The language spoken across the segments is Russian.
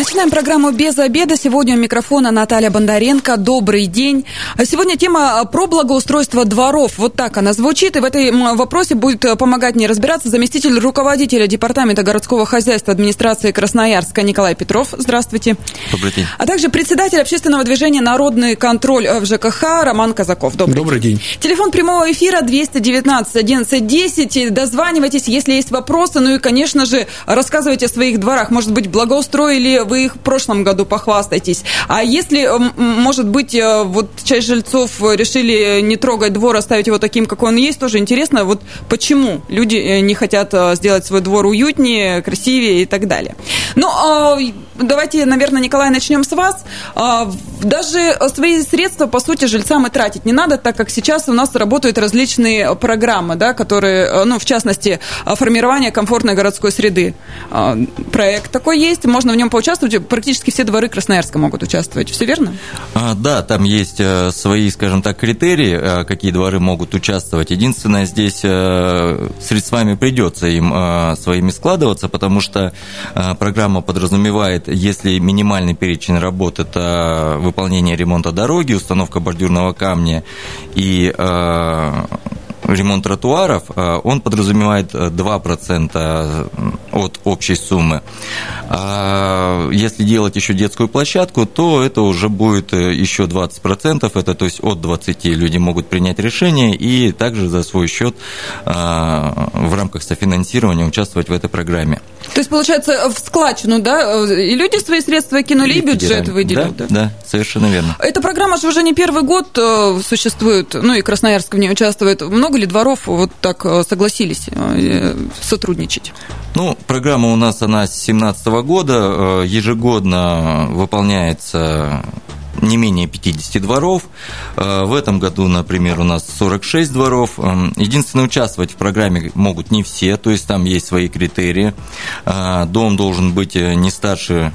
Начинаем программу «Без обеда». Сегодня у микрофона Наталья Бондаренко. Добрый день. Сегодня тема про благоустройство дворов. Вот так она звучит. И в этом вопросе будет помогать мне разбираться заместитель руководителя Департамента городского хозяйства администрации Красноярска Николай Петров. Здравствуйте. Добрый день. А также председатель общественного движения «Народный контроль» в ЖКХ Роман Казаков. Добрый, Добрый день. день. Телефон прямого эфира 219 11 10. Дозванивайтесь, если есть вопросы. Ну и, конечно же, рассказывайте о своих дворах. Может быть, благоустроили вы их в прошлом году, похвастайтесь. А если, может быть, э, вот часть жильцов решили не трогать двор, оставить его таким, какой он есть, тоже интересно, вот почему люди э, не хотят э, сделать свой двор уютнее, красивее и так далее. Ну, а, давайте, наверное, Николай, начнем с вас. Даже свои средства, по сути, жильцам и тратить не надо, так как сейчас у нас работают различные программы, да, которые, ну, в частности, формирование комфортной городской среды. Проект такой есть, можно в нем поучаствовать участвовать, практически все дворы Красноярска могут участвовать, все верно? А, да, там есть э, свои, скажем так, критерии, э, какие дворы могут участвовать. Единственное, здесь э, средствами придется им своими складываться, потому что программа подразумевает, если минимальный перечень работ – это выполнение ремонта дороги, установка бордюрного камня и ремонт тротуаров, э, он подразумевает 2% э, от общей суммы. А если делать еще детскую площадку, то это уже будет э, еще 20%, это то есть от 20 люди могут принять решение и также за свой счет в рамках софинансирования участвовать в этой программе. То есть, получается, в складчину, да, и люди свои средства кинули, и бюджет выделили. Да, да, да, совершенно верно. Эта программа же уже не первый год существует, ну и Красноярск в ней участвует. Много ли дворов вот так э, согласились э, сотрудничать? Ну, программа у нас, она с 2017 года, э, ежегодно выполняется не менее 50 дворов. В этом году, например, у нас 46 дворов. Единственное, участвовать в программе могут не все, то есть там есть свои критерии. Дом должен быть не старше,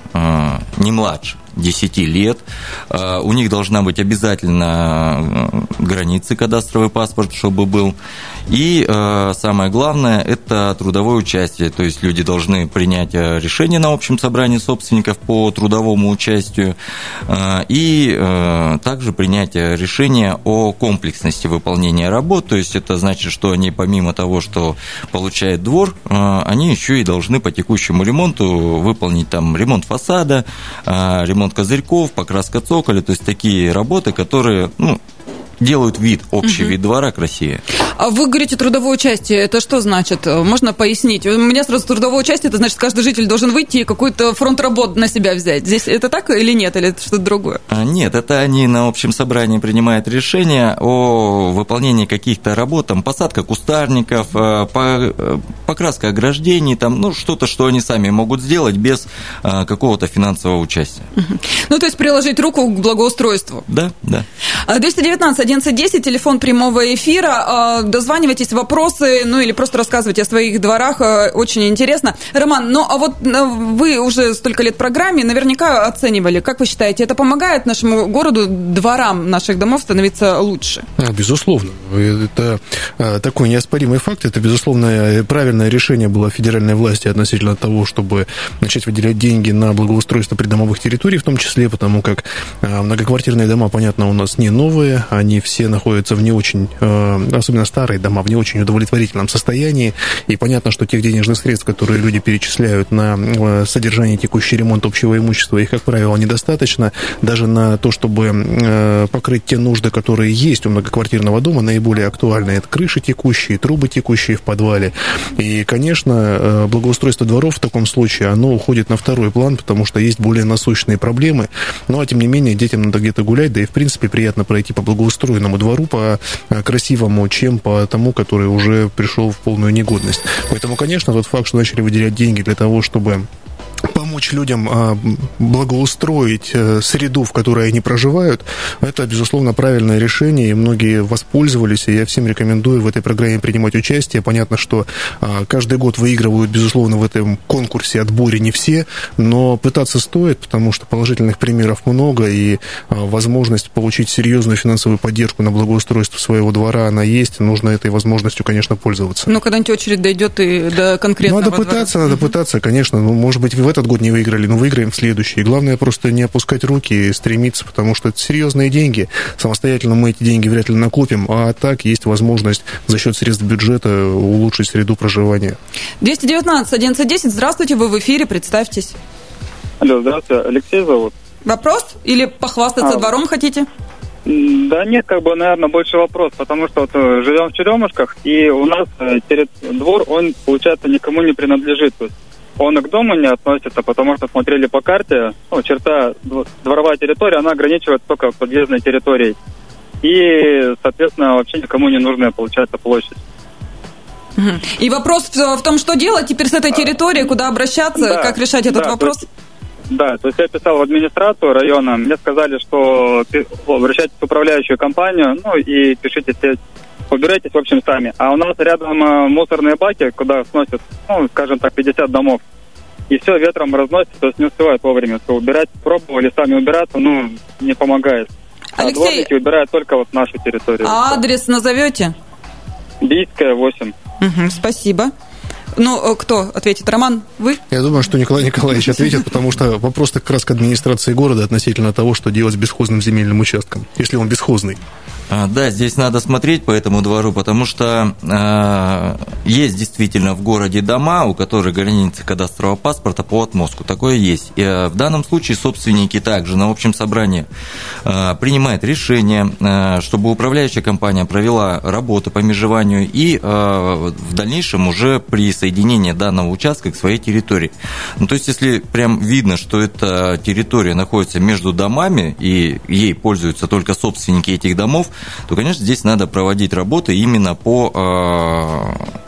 не младше 10 лет. А, у них должна быть обязательно э, границы кадастровый паспорт, чтобы был. И э, самое главное – это трудовое участие. То есть люди должны принять э, решение на общем собрании собственников по трудовому участию и также принять решение о комплексности выполнения работ. То есть это значит, что они помимо того, что получает двор, они еще и должны по текущему ремонту выполнить там ремонт фасада, ремонт ремонт козырьков, покраска цоколя, то есть такие работы, которые, ну, делают вид, общий угу. вид двора красивее. А вы говорите трудовое участие, это что значит? Можно пояснить? У меня сразу трудовое участие, это значит, каждый житель должен выйти и какой-то фронт работ на себя взять. Здесь это так или нет, или это что-то другое? А, нет, это они на общем собрании принимают решение о выполнении каких-то работ, там, посадка кустарников, э, э, покраска ограждений, там, ну, что-то, что они сами могут сделать без э, какого-то финансового участия. Ну, то есть приложить руку к благоустройству. Да, да. 219 1110, телефон прямого эфира. А, дозванивайтесь, вопросы, ну или просто рассказывайте о своих дворах. А, очень интересно. Роман, ну а вот а, вы уже столько лет в программе, наверняка оценивали. Как вы считаете, это помогает нашему городу, дворам наших домов становиться лучше? Безусловно. Это такой неоспоримый факт. Это, безусловно, правильное решение было федеральной власти относительно того, чтобы начать выделять деньги на благоустройство придомовых территорий, в том числе потому, как многоквартирные дома, понятно, у нас не новые, они все находятся в не очень, э, особенно старые дома, в не очень удовлетворительном состоянии. И понятно, что тех денежных средств, которые люди перечисляют на э, содержание, текущий ремонт общего имущества, их, как правило, недостаточно. Даже на то, чтобы э, покрыть те нужды, которые есть у многоквартирного дома, наиболее актуальны. Это крыши текущие, трубы текущие в подвале. И, конечно, благоустройство дворов в таком случае, оно уходит на второй план, потому что есть более насущные проблемы. Ну, а тем не менее, детям надо где-то гулять, да и, в принципе, приятно пройти по благоустроенному двору, по э, красивому, чем по тому, который уже пришел в полную негодность. Поэтому, конечно, тот факт, что начали выделять деньги для того, чтобы помочь людям а, благоустроить э, среду, в которой они проживают, это, безусловно, правильное решение, и многие воспользовались, и я всем рекомендую в этой программе принимать участие. Понятно, что а, каждый год выигрывают, безусловно, в этом конкурсе, отборе не все, но пытаться стоит, потому что положительных примеров много, и а, возможность получить серьезную финансовую поддержку на благоустройство своего двора, она есть, нужно этой возможностью, конечно, пользоваться. Ну, когда-нибудь очередь дойдет и до конкретного Надо пытаться, двора. надо пытаться, конечно. Ну, может быть, в этот год не выиграли, но выиграем в следующий. И главное просто не опускать руки и стремиться, потому что это серьезные деньги. Самостоятельно мы эти деньги вряд ли накопим, а так есть возможность за счет средств бюджета улучшить среду проживания. 219 1110, здравствуйте, вы в эфире, представьтесь. Алло, здравствуйте, Алексей зовут. Вопрос? Или похвастаться а, двором хотите? Да нет, как бы, наверное, больше вопрос, потому что вот э, живем в Черемушках, и у нас э, двор, он, получается, никому не принадлежит. То есть он и к дому не относится, потому что смотрели по карте, ну, черта дворовая территория, она ограничивает только подъездной территорией. И, соответственно, вообще никому не нужная, получается, площадь. И вопрос в том, что делать теперь с этой территорией, куда обращаться, да, как решать этот да, вопрос? То есть, да, то есть я писал в администрацию района, мне сказали, что обращайтесь в управляющую компанию, ну и пишите все, убирайтесь, в общем, сами. А у нас рядом э, мусорные баки, куда сносят, ну, скажем так, 50 домов. И все ветром разносится, то есть не успевают вовремя все убирать. Пробовали сами убираться, ну, не помогает. А Алексей... А дворники убирают только вот нашу территорию. А адрес назовете? Бийская, 8. Угу, спасибо. Ну, э, кто ответит? Роман, вы? Я думаю, что Николай Николаевич ответит, потому что вопрос как раз к администрации города относительно того, что делать с бесхозным земельным участком, если он бесхозный. А, да, здесь надо смотреть по этому двору, потому что э, есть действительно в городе дома, у которых границы кадастрового паспорта по отмостку. Такое есть. И, э, в данном случае собственники также на общем собрании э, принимают решение, э, чтобы управляющая компания провела работу по межеванию и э, в дальнейшем уже присоединение данного участка к своей территории. Ну, то есть, если прям видно, что эта территория находится между домами и ей пользуются только собственники этих домов, то, конечно, здесь надо проводить работы именно по э,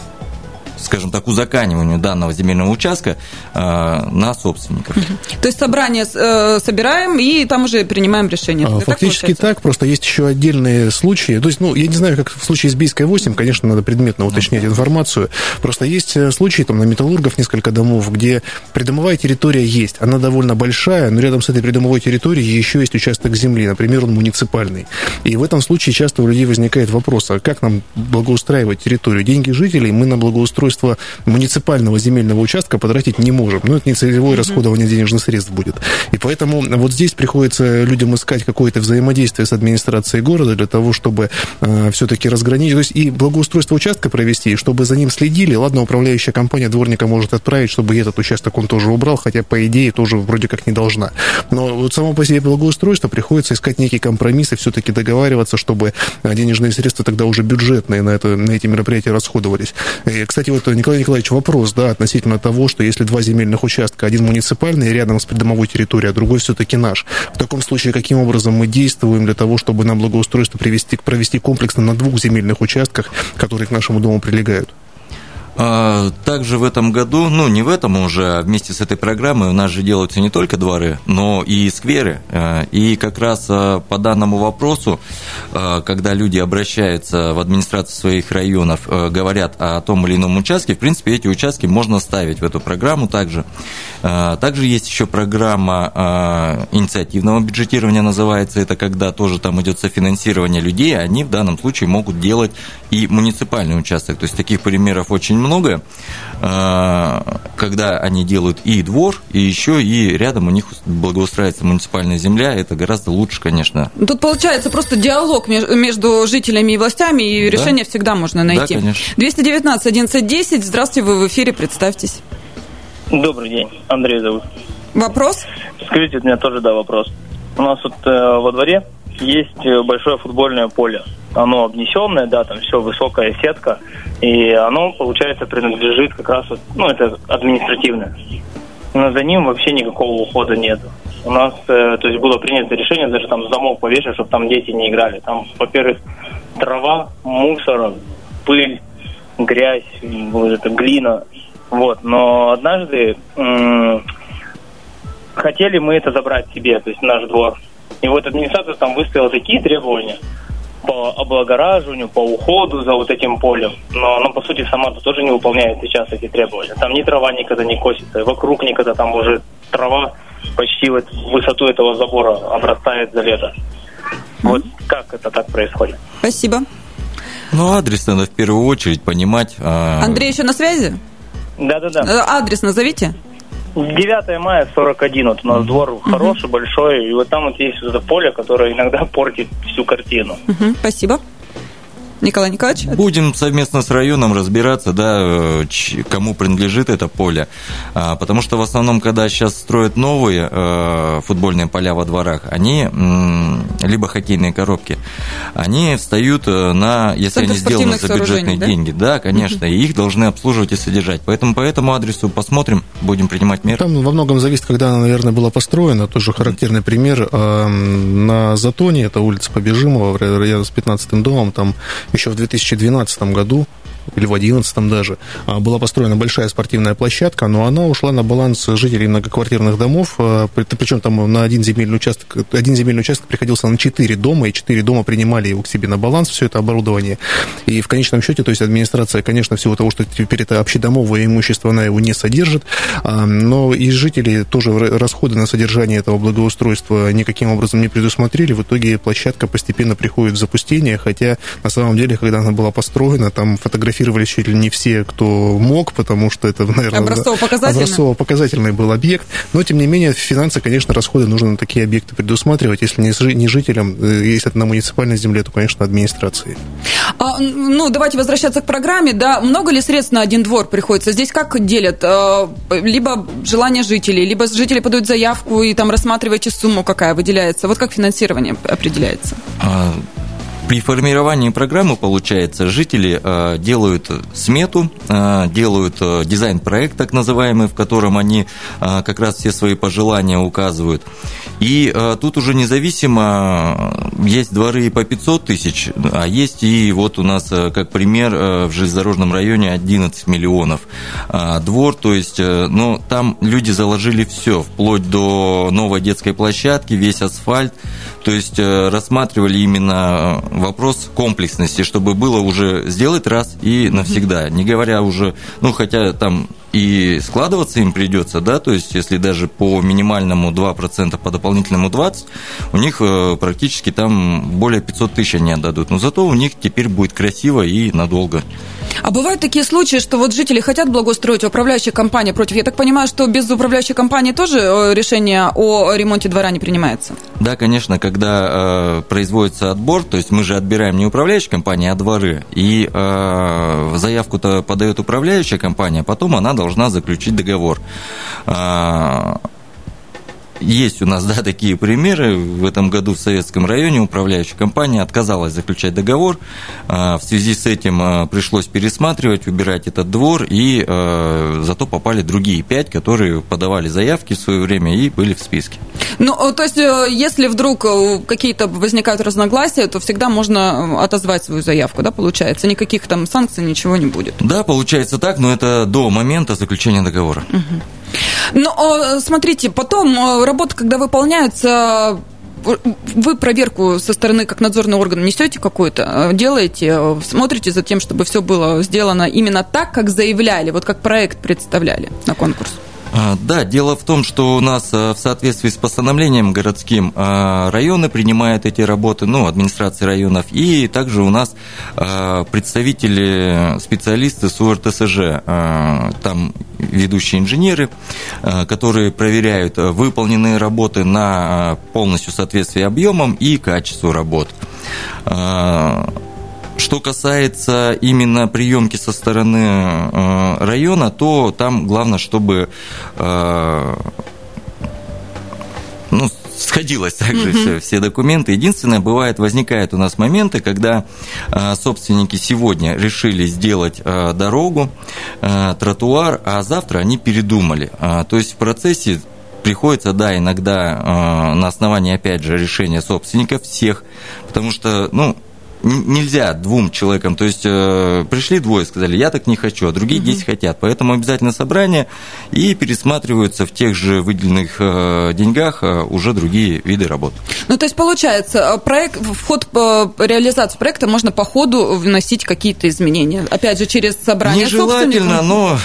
скажем так, узаканиванию данного земельного участка э, на собственников. То есть собрание э, собираем и там уже принимаем решение. А, фактически так, так, просто есть еще отдельные случаи. То есть, ну, я не знаю, как в случае с Бийской 8, конечно, надо предметно уточнять информацию. Просто есть э, случаи, там, на Металлургов несколько домов, где придомовая территория есть. Она довольно большая, но рядом с этой придомовой территорией еще есть участок земли, например, он муниципальный. И в этом случае часто у людей возникает вопрос, а как нам благоустраивать территорию? Деньги жителей мы на благоустройство устройство муниципального земельного участка потратить не можем. Ну, это не целевое mm-hmm. расходование денежных средств будет. И поэтому вот здесь приходится людям искать какое-то взаимодействие с администрацией города для того, чтобы э, все-таки разграничить, то есть и благоустройство участка провести, чтобы за ним следили. Ладно, управляющая компания дворника может отправить, чтобы этот участок он тоже убрал, хотя, по идее, тоже вроде как не должна. Но вот само по себе благоустройство приходится искать некий компромисс и все-таки договариваться, чтобы денежные средства тогда уже бюджетные на, это, на эти мероприятия расходовались. И, кстати, вот, Николай Николаевич, вопрос, да, относительно того, что если два земельных участка, один муниципальный рядом с придомовой территорией, а другой все-таки наш. В таком случае, каким образом мы действуем для того, чтобы на благоустройство привести, провести комплексно на двух земельных участках, которые к нашему дому прилегают? А, также в этом году, ну не в этом уже, а вместе с этой программой у нас же делаются не только дворы, но и скверы. А, и как раз по данному вопросу, когда люди обращаются в администрацию своих районов, говорят о том или ином участке, в принципе, эти участки можно ставить в эту программу также. Также есть еще программа инициативного бюджетирования, называется это, когда тоже там идет софинансирование людей, они в данном случае могут делать и муниципальный участок. То есть таких примеров очень много, а, когда они делают и двор, и еще и рядом у них благоустраивается муниципальная земля, это гораздо лучше, конечно. Тут получается просто диалог между жителями и властями, и да? решение всегда можно найти. Да, конечно. 219 1110, здравствуйте, вы в эфире, представьтесь. Добрый день, Андрей зовут. Вопрос? Скажите, у меня тоже, да, вопрос. У нас вот э, во дворе есть э, большое футбольное поле. Оно обнесенное, да, там все высокая сетка, и оно, получается, принадлежит как раз, вот, ну, это административное. Но за ним вообще никакого ухода нет. У нас, э, то есть, было принято решение даже там замок повешать, чтобы там дети не играли. Там, во-первых, трава, мусор, пыль, грязь, вот это глина. Вот. Но однажды хотели мы это забрать себе, то есть наш двор. И вот администрация там выставила такие требования по облагораживанию, по уходу за вот этим полем. Но она, по сути, сама -то тоже не выполняет сейчас эти требования. Там ни трава никогда не косится, и вокруг никогда там уже трава почти вот в высоту этого забора обрастает за лето. Вот как это так происходит? Спасибо. Ну, адрес надо в первую очередь понимать. А... Андрей еще на связи? Да-да-да. Э, адрес назовите. 9 мая 41, вот у нас двор угу. хороший, большой, и вот там вот есть вот это поле, которое иногда портит всю картину. Угу, спасибо. Николай Николаевич? Будем совместно с районом разбираться, да, э, кому принадлежит это поле. А, потому что в основном, когда сейчас строят новые э, футбольные поля во дворах, они, либо хоккейные коробки, они встают э, на, если они сделаны за бюджетные да? деньги, да, конечно, и их должны обслуживать и содержать. Поэтому по этому адресу посмотрим, будем принимать меры. Там во многом зависит, когда она, наверное, была построена. Тоже характерный пример. На Затоне, это улица Побежимова, рядом с 15-м домом, там еще в 2012 году или в 11 даже, а, была построена большая спортивная площадка, но она ушла на баланс жителей многоквартирных домов, а, причем там на один земельный участок, один земельный участок приходился на четыре дома, и четыре дома принимали его к себе на баланс, все это оборудование. И в конечном счете, то есть администрация, конечно, всего того, что теперь это общедомовое имущество, она его не содержит, а, но и жители тоже расходы на содержание этого благоустройства никаким образом не предусмотрели. В итоге площадка постепенно приходит в запустение, хотя на самом деле, когда она была построена, там фотографии фотографировали чуть ли не все, кто мог, потому что это, наверное, образцово-показательный, образцово-показательный был объект. Но, тем не менее, финансы, конечно, расходы нужно на такие объекты предусматривать. Если не жителям, э, если это на муниципальной земле, то, конечно, администрации. А, ну, давайте возвращаться к программе. Да, много ли средств на один двор приходится? Здесь как делят? А, либо желание жителей, либо жители подают заявку и там рассматриваете сумму, какая выделяется. Вот как финансирование определяется? А, при формировании программы, получается, жители э, делают смету, э, делают э, дизайн-проект, так называемый, в котором они как раз все свои пожелания указывают. И тут уже независимо есть дворы и по 500 тысяч, а есть и вот у нас, как пример, в железнодорожном районе 11 миллионов двор, то есть, ну, там люди заложили все, вплоть до новой детской площадки, весь асфальт, то есть рассматривали именно вопрос комплексности, чтобы было уже сделать раз и навсегда, не говоря уже, ну, хотя там и складываться им придется, да, то есть если даже по минимальному 2%, по дополнительному 20%, у них э, практически там более 500 тысяч они отдадут, но зато у них теперь будет красиво и надолго. А бывают такие случаи, что вот жители хотят благоустроить, а управляющая компания против. Я так понимаю, что без управляющей компании тоже э, решение о ремонте двора не принимается? Да, конечно, когда э, производится отбор, то есть мы же отбираем не управляющая компания, а дворы, и э, заявку-то подает управляющая компания, а потом она должна заключить договор. А, есть у нас, да, такие примеры. В этом году в Советском районе управляющая компания отказалась заключать договор. А, в связи с этим а, пришлось пересматривать, убирать этот двор, и а, зато попали другие пять, которые подавали заявки в свое время и были в списке. Ну, то есть, э, если вдруг э, какие-то возникают разногласия, то всегда можно отозвать свою заявку, да, получается? Никаких там санкций, ничего не будет? Да, получается так, но это до момента заключения договора. Угу. Ну, смотрите, потом работа, когда выполняется, вы проверку со стороны как надзорный орган несете какую-то, э, делаете, э, смотрите за тем, чтобы все было сделано именно так, как заявляли, вот как проект представляли на конкурс? А, да, дело в том, что у нас в соответствии с постановлением городским районы принимают эти работы, ну, администрации районов, и также у нас представители, специалисты с УРТСЖ, там ведущие инженеры, э, которые проверяют э, выполненные работы на э, полностью соответствие объемам и качеству работ. Что касается именно приемки со стороны района, то там главное, чтобы ну, сходилось также угу. все, все документы. Единственное, бывает, возникают у нас моменты, когда э, собственники сегодня решили сделать э, дорогу, э, тротуар, а завтра они передумали. Э, то есть в процессе приходится, да, иногда э, на основании, опять же, решения собственников всех, потому что, ну, нельзя двум человекам, то есть э, пришли двое, сказали, я так не хочу, а другие 10 хотят, поэтому обязательно собрание и пересматриваются в тех же выделенных э, деньгах э, уже другие виды работ. Ну, то есть, получается, проект, в ход реализации проекта можно по ходу вносить какие-то изменения, опять же, через собрание Нежелательно, но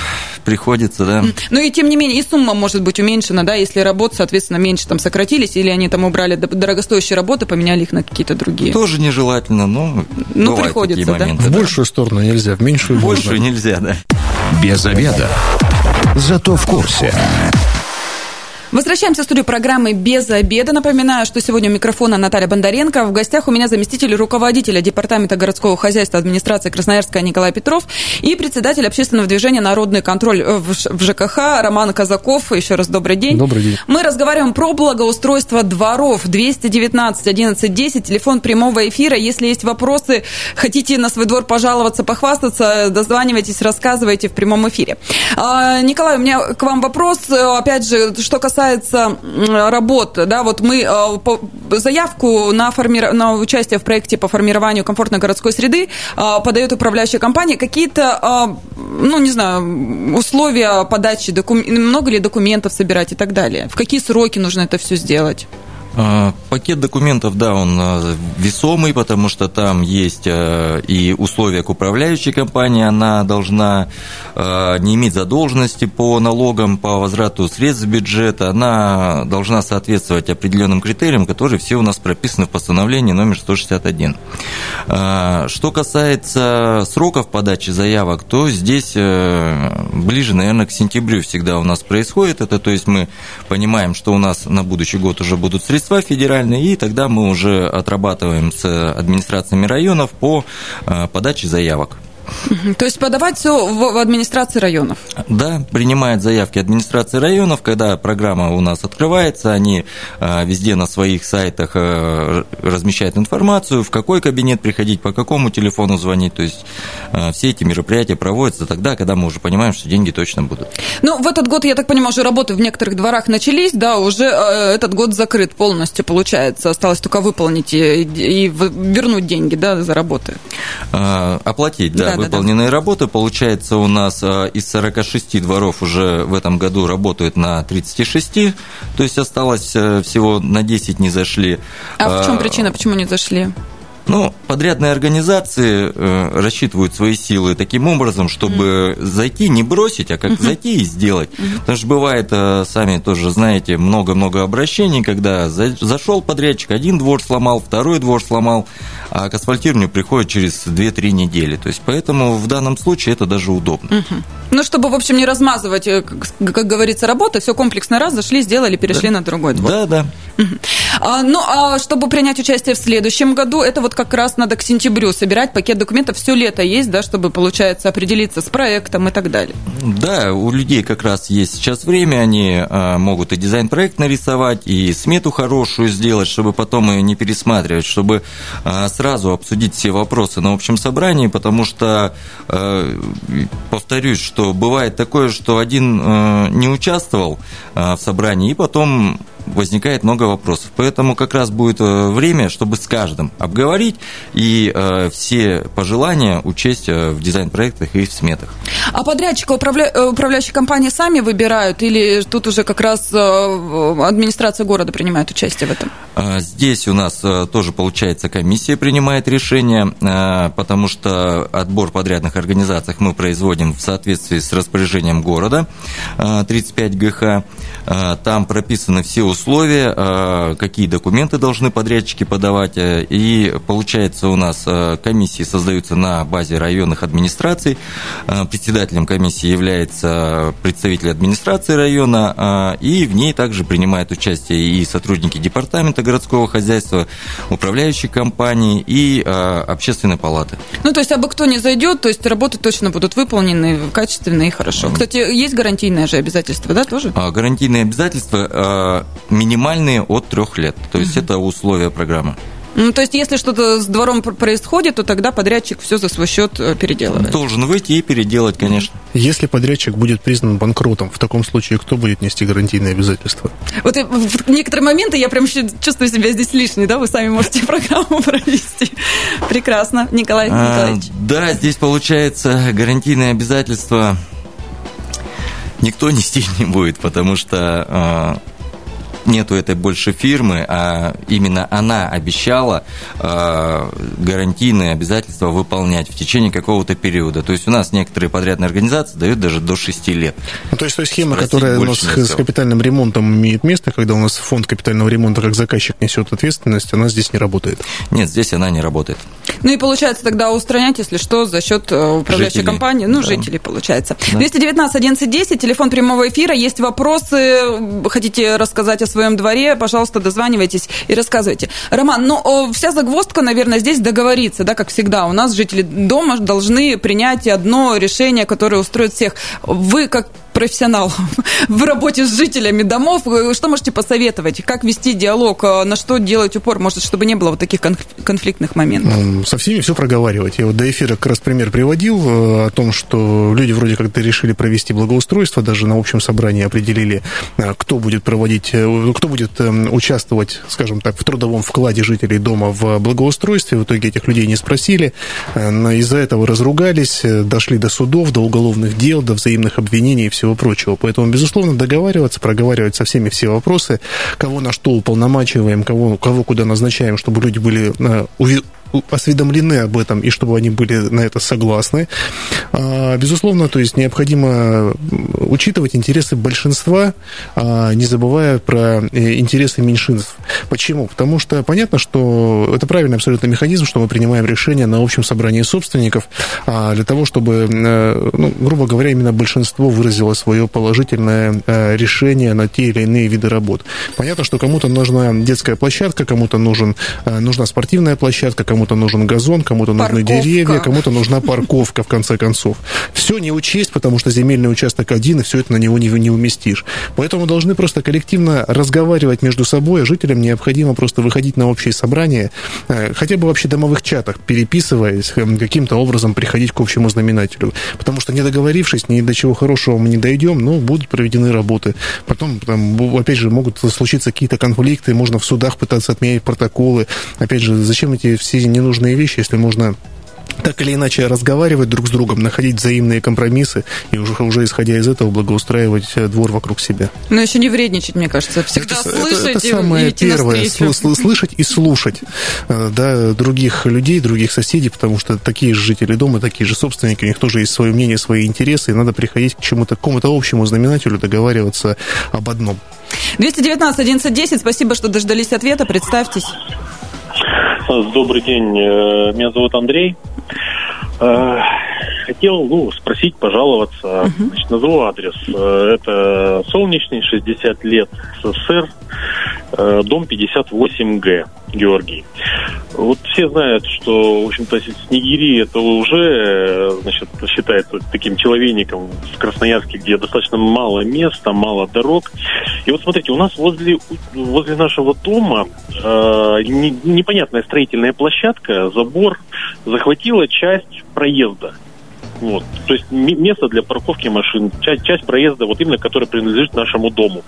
приходится, да. Ну и тем не менее, и сумма может быть уменьшена, да, если работы, соответственно, меньше там сократились, или они там убрали дорогостоящие работы, поменяли их на какие-то другие. Тоже нежелательно, но ну, приходится, да? Моменты, в да. большую сторону нельзя, в меньшую В большую можно. нельзя, да. Без обеда. Зато в курсе. Возвращаемся в студию программы «Без обеда». Напоминаю, что сегодня у микрофона Наталья Бондаренко. В гостях у меня заместитель руководителя Департамента городского хозяйства администрации Красноярска Николай Петров и председатель общественного движения «Народный контроль» в ЖКХ Роман Казаков. Еще раз добрый день. Добрый день. Мы разговариваем про благоустройство дворов. 219 11 10, телефон прямого эфира. Если есть вопросы, хотите на свой двор пожаловаться, похвастаться, дозванивайтесь, рассказывайте в прямом эфире. А, Николай, у меня к вам вопрос. Опять же, что касается касается работ, да, вот мы э, заявку на, форми... на участие в проекте по формированию комфортной городской среды э, подает управляющая компания. Какие-то, э, ну, не знаю, условия подачи, докум... много ли документов собирать и так далее? В какие сроки нужно это все сделать? А, пакет документов, да, он а, весомый, потому что там есть а, и условия к управляющей компании, она должна не иметь задолженности по налогам, по возврату средств бюджета, она должна соответствовать определенным критериям, которые все у нас прописаны в постановлении номер 161. Что касается сроков подачи заявок, то здесь ближе, наверное, к сентябрю всегда у нас происходит это, то есть мы понимаем, что у нас на будущий год уже будут средства, средства федеральные, и тогда мы уже отрабатываем с администрациями районов по э, подаче заявок. То есть подавать все в администрации районов? Да, принимает заявки администрации районов, когда программа у нас открывается, они а, везде на своих сайтах а, размещают информацию, в какой кабинет приходить, по какому телефону звонить, то есть а, все эти мероприятия проводятся тогда, когда мы уже понимаем, что деньги точно будут. Ну, в этот год, я так понимаю, уже работы в некоторых дворах начались, да, уже этот год закрыт полностью, получается, осталось только выполнить и, и вернуть деньги, да, за работы. Оплатить, да, да выполненные да, работы. Получается, у нас а, из 46 дворов уже в этом году работают на 36, то есть осталось э, всего на 10 не зашли. А в чем причина, почему не зашли? Ну, подрядные организации э, рассчитывают свои силы таким образом, чтобы mm. зайти, не бросить, а как mm-hmm. зайти и сделать. Mm-hmm. Потому что бывает, э, сами тоже знаете, много-много обращений, когда за, зашел подрядчик, один двор сломал, второй двор сломал, а к асфальтированию приходит через 2-3 недели. То есть, поэтому в данном случае это даже удобно. Mm-hmm. Ну, чтобы, в общем, не размазывать, э, как, как говорится, работы, все комплексно раз, зашли, сделали, перешли да. на другой двор. Да, да. Mm-hmm. А, ну, а чтобы принять участие в следующем году, это вот вот как раз надо к сентябрю собирать пакет документов. Все лето есть, да, чтобы, получается, определиться с проектом и так далее. Да, у людей как раз есть сейчас время, они а, могут и дизайн-проект нарисовать, и смету хорошую сделать, чтобы потом ее не пересматривать, чтобы а, сразу обсудить все вопросы на общем собрании, потому что, а, повторюсь, что бывает такое, что один не участвовал в собрании, и потом возникает много вопросов. Поэтому как раз будет э, время, чтобы с каждым обговорить и э, все пожелания учесть э, в дизайн-проектах и в сметах. А подрядчика управля... управляющие компании сами выбирают или тут уже как раз администрация города принимает участие в этом? Здесь у нас тоже, получается, комиссия принимает решение, потому что отбор подрядных организаций мы производим в соответствии с распоряжением города 35 ГХ. Там прописаны все условия, а, какие документы должны подрядчики подавать. Э, и получается у нас э, комиссии создаются на базе районных администраций. Э, председателем комиссии является представитель администрации района, а, и в ней также принимают участие и сотрудники департамента городского хозяйства, управляющие компании и а, общественной палаты. Ну, то есть, абы кто не зайдет, то есть работы точно будут выполнены качественно и хорошо. Кстати, есть гарантийное же обязательство, да, тоже? Гарантийные обязательства минимальные от трех лет. То есть угу. это условия программы. Ну, то есть, если что-то с двором происходит, то тогда подрядчик все за свой счет э, переделывает. Должен выйти и переделать, конечно. Если подрядчик будет признан банкротом, в таком случае кто будет нести гарантийные обязательства? Вот в некоторые моменты я прям чувствую себя здесь лишней, да? Вы сами можете программу провести. Прекрасно. Николай а, Николаевич. Да, здесь получается гарантийные обязательства никто нести не будет, потому что а, нету этой больше фирмы, а именно она обещала э, гарантийные обязательства выполнять в течение какого-то периода. То есть у нас некоторые подрядные организации дают даже до 6 лет. Ну, то есть той схема, которая у нас с капитальным ремонтом имеет место, когда у нас фонд капитального ремонта как заказчик несет ответственность, она здесь не работает. Нет, здесь она не работает. Ну и получается тогда устранять, если что, за счет э, управляющей жителей. компании, ну, да. жителей получается. Да. 219 11 10, телефон прямого эфира, есть вопросы, хотите рассказать о своем дворе, пожалуйста, дозванивайтесь и рассказывайте. Роман, ну, вся загвоздка, наверное, здесь договориться, да, как всегда. У нас жители дома должны принять одно решение, которое устроит всех. Вы, как профессионал в работе с жителями домов. Что можете посоветовать? Как вести диалог? На что делать упор? Может, чтобы не было вот таких конфликтных моментов? Со всеми все проговаривать. Я вот до эфира как раз пример приводил э, о том, что люди вроде как-то решили провести благоустройство, даже на общем собрании определили, э, кто будет проводить, э, кто будет эм, участвовать, скажем так, в трудовом вкладе жителей дома в благоустройстве. В итоге этих людей не спросили. Из-за этого разругались, дошли до судов, до уголовных дел, до взаимных обвинений и все всего прочего. Поэтому, безусловно, договариваться, проговаривать со всеми все вопросы, кого на что уполномачиваем, кого, кого куда назначаем, чтобы люди были э, осведомлены об этом и чтобы они были на это согласны. А, безусловно, то есть необходимо учитывать интересы большинства, а, не забывая про э, интересы меньшинств. Почему? Потому что понятно, что это правильный абсолютно механизм, что мы принимаем решение на общем собрании собственников а, для того, чтобы, э, ну, грубо говоря, именно большинство выразило свое положительное э, решение на те или иные виды работ. Понятно, что кому-то нужна детская площадка, кому-то нужен, нужна спортивная площадка, кому кому-то нужен газон, кому-то нужны деревья, кому-то нужна парковка, в конце концов. Все не учесть, потому что земельный участок один, и все это на него не, не уместишь. Поэтому должны просто коллективно разговаривать между собой, а жителям необходимо просто выходить на общие собрания, э, хотя бы вообще домовых чатах, переписываясь, э, каким-то образом приходить к общему знаменателю. Потому что не договорившись, ни до чего хорошего мы не дойдем, но будут проведены работы. Потом, там, опять же, могут случиться какие-то конфликты, можно в судах пытаться отменять протоколы. Опять же, зачем эти все ненужные вещи, если можно так или иначе разговаривать друг с другом, находить взаимные компромиссы и уже, уже исходя из этого благоустраивать э, двор вокруг себя. Но еще не вредничать, мне кажется, всегда это, слышать это, это самое и первое, слышать и слушать э, да, других людей, других соседей, потому что такие же жители дома, такие же собственники, у них тоже есть свое мнение, свои интересы, и надо приходить к чему-то, к какому-то общему знаменателю, договариваться об одном. 219 1110, спасибо, что дождались ответа, представьтесь. Добрый день, э, меня зовут Андрей. Э, хотел ну, спросить, пожаловаться. Uh-huh. Значит, назову адрес. Э, это Солнечный, 60 лет, СССР, дом 58Г. Георгий. Вот все знают, что, в общем-то, Снегири это уже, значит, считается таким человейником в Красноярске, где достаточно мало места, мало дорог. И вот смотрите, у нас возле, возле нашего дома э, не, непонятная строительная площадка, забор захватила часть проезда. Вот. То есть место для парковки машин, часть, часть проезда, вот именно, которая принадлежит нашему дому.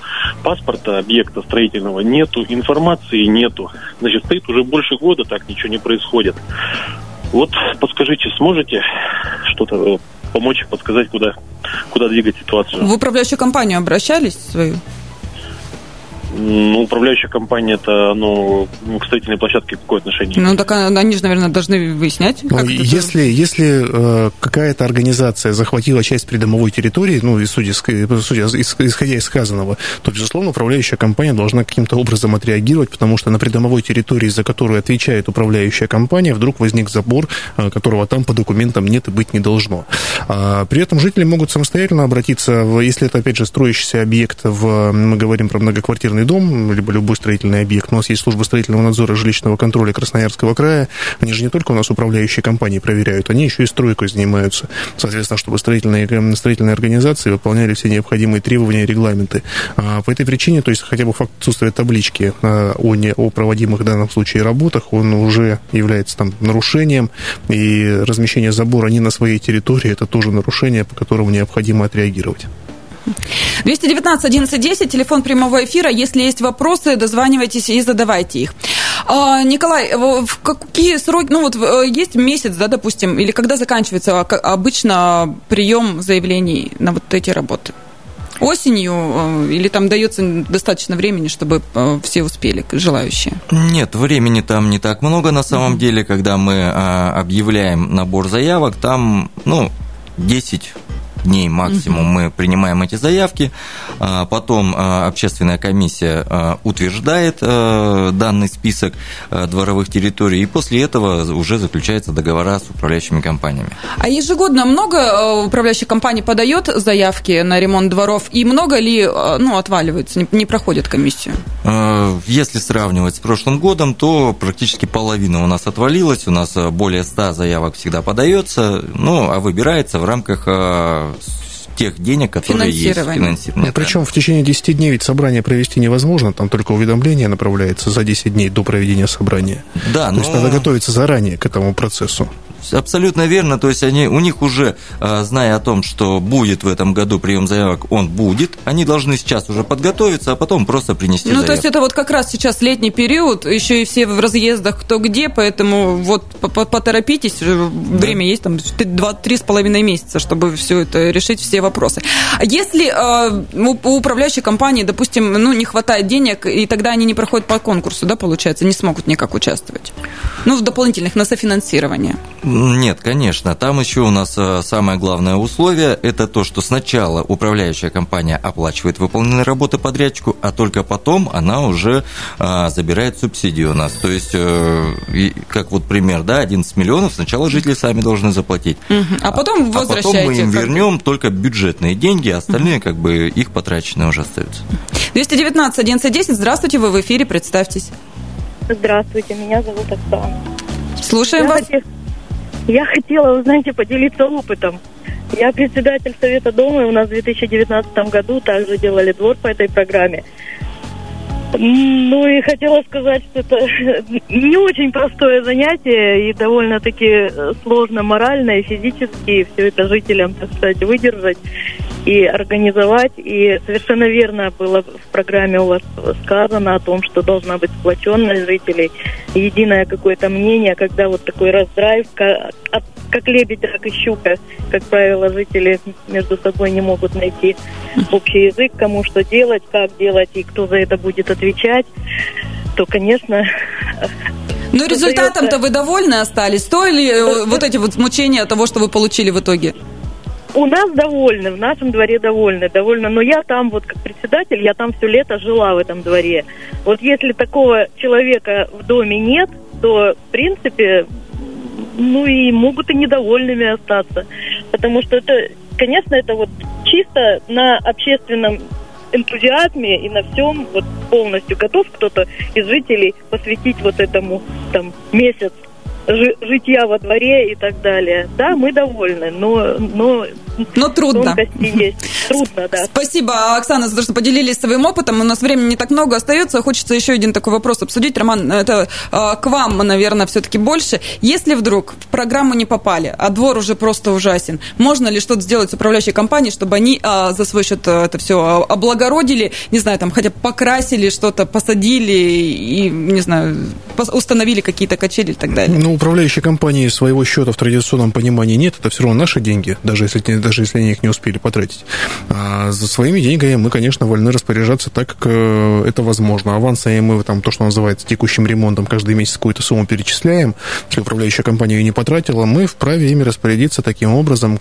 Паспорта объекта строительного нету, информации нету. Значит, стоит уже больше года, так ничего не происходит. Вот подскажите, сможете что-то э, помочь, подсказать, куда, куда двигать ситуацию? В управляющую компанию обращались свою? Ну, управляющая компания это, ну, к строительной площадке какое отношение? Ну, так они же, наверное, должны выяснять. Ну, как если если э, какая-то организация захватила часть придомовой территории, ну, и судя, судя, исходя из сказанного, то, безусловно, управляющая компания должна каким-то образом отреагировать, потому что на придомовой территории, за которую отвечает управляющая компания, вдруг возник забор, э, которого там по документам нет и быть не должно. А, при этом жители могут самостоятельно обратиться, в, если это, опять же, строящийся объект, в, мы говорим про многоквартирный жилищный дом, либо любой строительный объект. У нас есть служба строительного надзора жилищного контроля Красноярского края. Они же не только у нас управляющие компании проверяют, они еще и стройкой занимаются. Соответственно, чтобы строительные, строительные организации выполняли все необходимые требования и регламенты. А по этой причине, то есть хотя бы факт отсутствия таблички а, о, не, о проводимых в данном случае работах, он уже является там нарушением, и размещение забора не на своей территории, это тоже нарушение, по которому необходимо отреагировать. 219 11 телефон прямого эфира. Если есть вопросы, дозванивайтесь и задавайте их. А, Николай, в какие сроки, ну вот э, есть месяц, да, допустим, или когда заканчивается обычно прием заявлений на вот эти работы? осенью э, или там дается достаточно времени, чтобы э, все успели, желающие? Нет, времени там не так много на самом mm-hmm. деле, когда мы а, объявляем набор заявок, там, ну, 10 дней максимум мы принимаем эти заявки, а, потом а, общественная комиссия а, утверждает данный список дворовых территорий, и после этого уже заключаются договора с управляющими компаниями. А ежегодно много управляющих компаний подает заявки на ремонт дворов, и много ли ну, отваливаются, не проходят комиссию? Если сравнивать с прошлым годом, то практически половина у нас отвалилась, у нас более 100 заявок всегда подается, ну, а выбирается в рамках тех денег, которые есть. Финансирование. Причем в течение 10 дней ведь собрание провести невозможно, там только уведомление направляется за 10 дней до проведения собрания. Да, То но... есть надо готовиться заранее к этому процессу. Абсолютно верно. То есть они, у них уже, а, зная о том, что будет в этом году прием заявок, он будет, они должны сейчас уже подготовиться, а потом просто принести Ну, заявку. то есть это вот как раз сейчас летний период, еще и все в разъездах кто где, поэтому вот поторопитесь, время да. есть, там, два-три с половиной месяца, чтобы все это решить, все вопросы. А если э, у управляющей компании, допустим, ну, не хватает денег, и тогда они не проходят по конкурсу, да, получается, не смогут никак участвовать? Ну, в дополнительных, на софинансирование. Нет, конечно. Там еще у нас э, самое главное условие – это то, что сначала управляющая компания оплачивает выполненные работы подрядчику, а только потом она уже а, забирает субсидию у нас. То есть, э, как вот пример, да, 11 миллионов сначала жители сами должны заплатить. А потом возвращаете. А потом мы им вернем только бюджетные деньги, а остальные как бы их потраченные уже остаются. 219 11 здравствуйте, вы в эфире, представьтесь. Здравствуйте, меня зовут Оксана. Слушаем Я вас. Хотел... Я хотела, вы знаете, поделиться опытом. Я председатель Совета Дома, и у нас в 2019 году также делали двор по этой программе. Ну и хотела сказать, что это не очень простое занятие и довольно-таки сложно морально и физически все это жителям, так сказать, выдержать и организовать. И совершенно верно было в программе у вас сказано о том, что должна быть сплоченность жителей, единое какое-то мнение, когда вот такой раздрайв, как, как лебедь, так и щука, как правило, жители между собой не могут найти общий язык, кому что делать, как делать и кто за это будет отвечать, то, конечно, ну, результатом-то вы довольны остались? Стоили э, вот эти вот мучения того, что вы получили в итоге? У нас довольны, в нашем дворе довольны, довольно. Но я там вот как председатель, я там все лето жила в этом дворе. Вот если такого человека в доме нет, то в принципе, ну и могут и недовольными остаться. Потому что это, конечно, это вот чисто на общественном энтузиазме и на всем вот полностью готов кто-то из жителей посвятить вот этому там месяц житья во дворе и так далее. Да, мы довольны, но, но но трудно. Есть. Трудно, да. Спасибо, Оксана, за то, что поделились своим опытом. У нас времени не так много остается. Хочется еще один такой вопрос обсудить. Роман, это э, к вам, наверное, все-таки больше. Если вдруг в программу не попали, а двор уже просто ужасен, можно ли что-то сделать с управляющей компанией, чтобы они э, за свой счет это все облагородили, не знаю, там хотя бы покрасили что-то, посадили и, не знаю, установили какие-то качели и так далее? Ну, управляющей компании своего счета в традиционном понимании нет. Это все равно наши деньги, даже если даже если они их не успели потратить. А за своими деньгами мы, конечно, вольны распоряжаться так, как э, это возможно. Авансами мы там то, что называется текущим ремонтом, каждый месяц какую-то сумму перечисляем. Если управляющая компания ее не потратила, мы вправе ими распорядиться таким образом,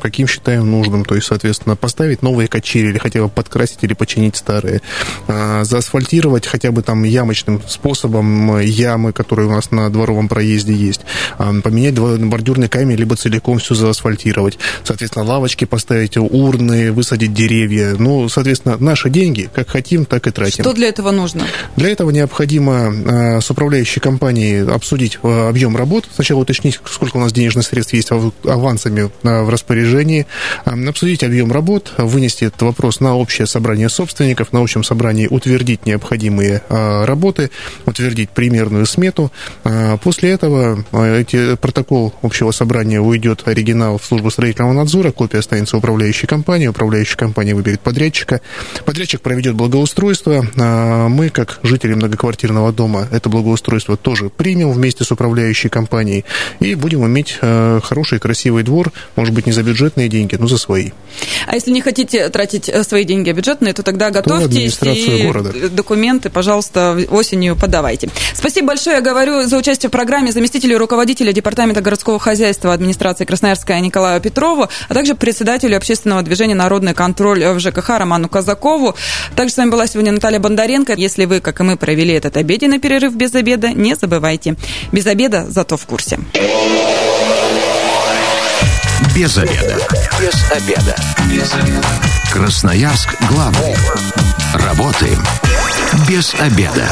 каким считаем нужным. То есть, соответственно, поставить новые качели или хотя бы подкрасить или починить старые. А заасфальтировать хотя бы там ямочным способом ямы, которые у нас на дворовом проезде есть. А поменять бордюрный камень, либо целиком все заасфальтировать. Соответственно, соответственно, лавочки поставить, урны, высадить деревья. Ну, соответственно, наши деньги, как хотим, так и тратим. Что для этого нужно? Для этого необходимо с управляющей компанией обсудить объем работ, сначала уточнить, сколько у нас денежных средств есть авансами в распоряжении, обсудить объем работ, вынести этот вопрос на общее собрание собственников, на общем собрании утвердить необходимые работы, утвердить примерную смету. После этого эти, протокол общего собрания уйдет оригинал в службу строительного надзора, копия останется управляющей компании, управляющая компания выберет подрядчика, подрядчик проведет благоустройство, мы, как жители многоквартирного дома, это благоустройство тоже примем вместе с управляющей компанией и будем иметь хороший, красивый двор, может быть, не за бюджетные деньги, но за свои. А если не хотите тратить э, свои деньги бюджетные, то тогда готовьтесь и города. документы, пожалуйста, осенью подавайте. Спасибо большое, я говорю, за участие в программе заместителю руководителя Департамента городского хозяйства администрации Красноярска Николаю Петрову, а также председателю общественного движения «Народный контроль» в ЖКХ Роману Казакову. Также с вами была сегодня Наталья Бондаренко. Если вы, как и мы, провели этот обеденный перерыв без обеда, не забывайте. Без обеда, зато в курсе. Без обеда. Без обеда. Без обеда. Красноярск главный. Работаем без обеда.